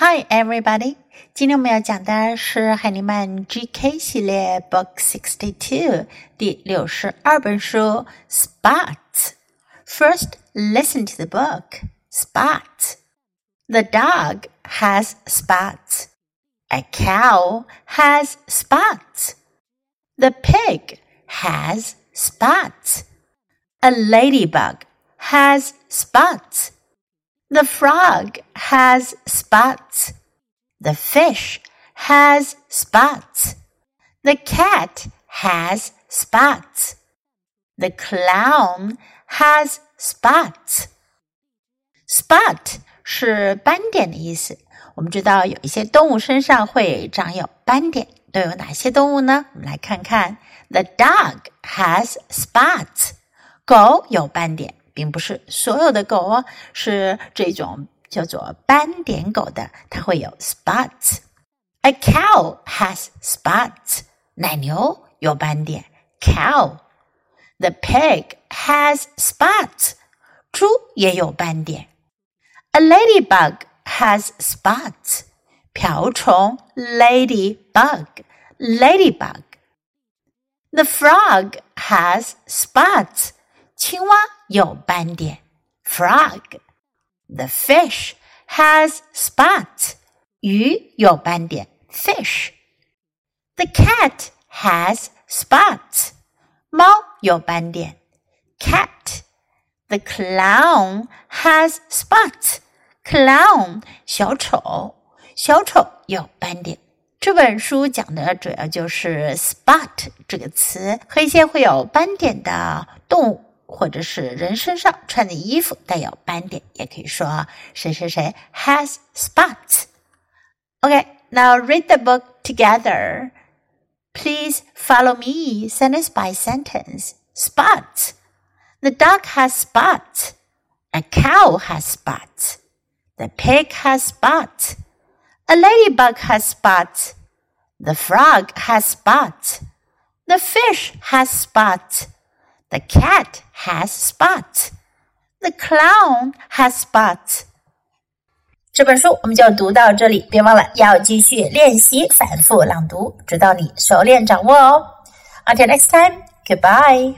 Hi, everybody！今天我们要讲的是海尼曼 GK 系列 Book Sixty Two 第六十二本书 Spots。First, listen to the book. Spots. The dog has spots. A cow has spots. The pig has spots. A ladybug has spots. The frog has spots. The fish has spots. The cat has spots. The clown has spots. Spot 是斑点的意思。我们知道有一些动物身上会长有斑点，都有哪些动物呢？我们来看看。The dog has spots。狗有斑点。 并不是所有的狗哦，是这种叫做斑点狗的，它会有 spots。A cow has spots。奶牛有斑点，cow。The pig has spots。猪也有斑点。A ladybug has spots。瓢虫 ladybug。ladybug。The frog has spots。 青蛙有斑点，frog。The fish has spots。鱼有斑点，fish。The cat has spots。猫有斑点，cat。The clown has spots。clown 小丑，小丑有斑点。这本书讲的主要就是 spot 这个词和一些会有斑点的动物。或者是人身上穿的衣服带有斑点，也可以说谁谁谁 has spots。Okay, now read the book together. Please follow me sentence by sentence. Spots. The dog has spots. A cow has spots. The pig has spots. A ladybug has spots. The frog has spots. The fish has spots. The cat has spots. The clown has spots. 这本书我们就读到这里，别忘了要继续练习反复朗读，直到你熟练掌握哦。Until next time, goodbye.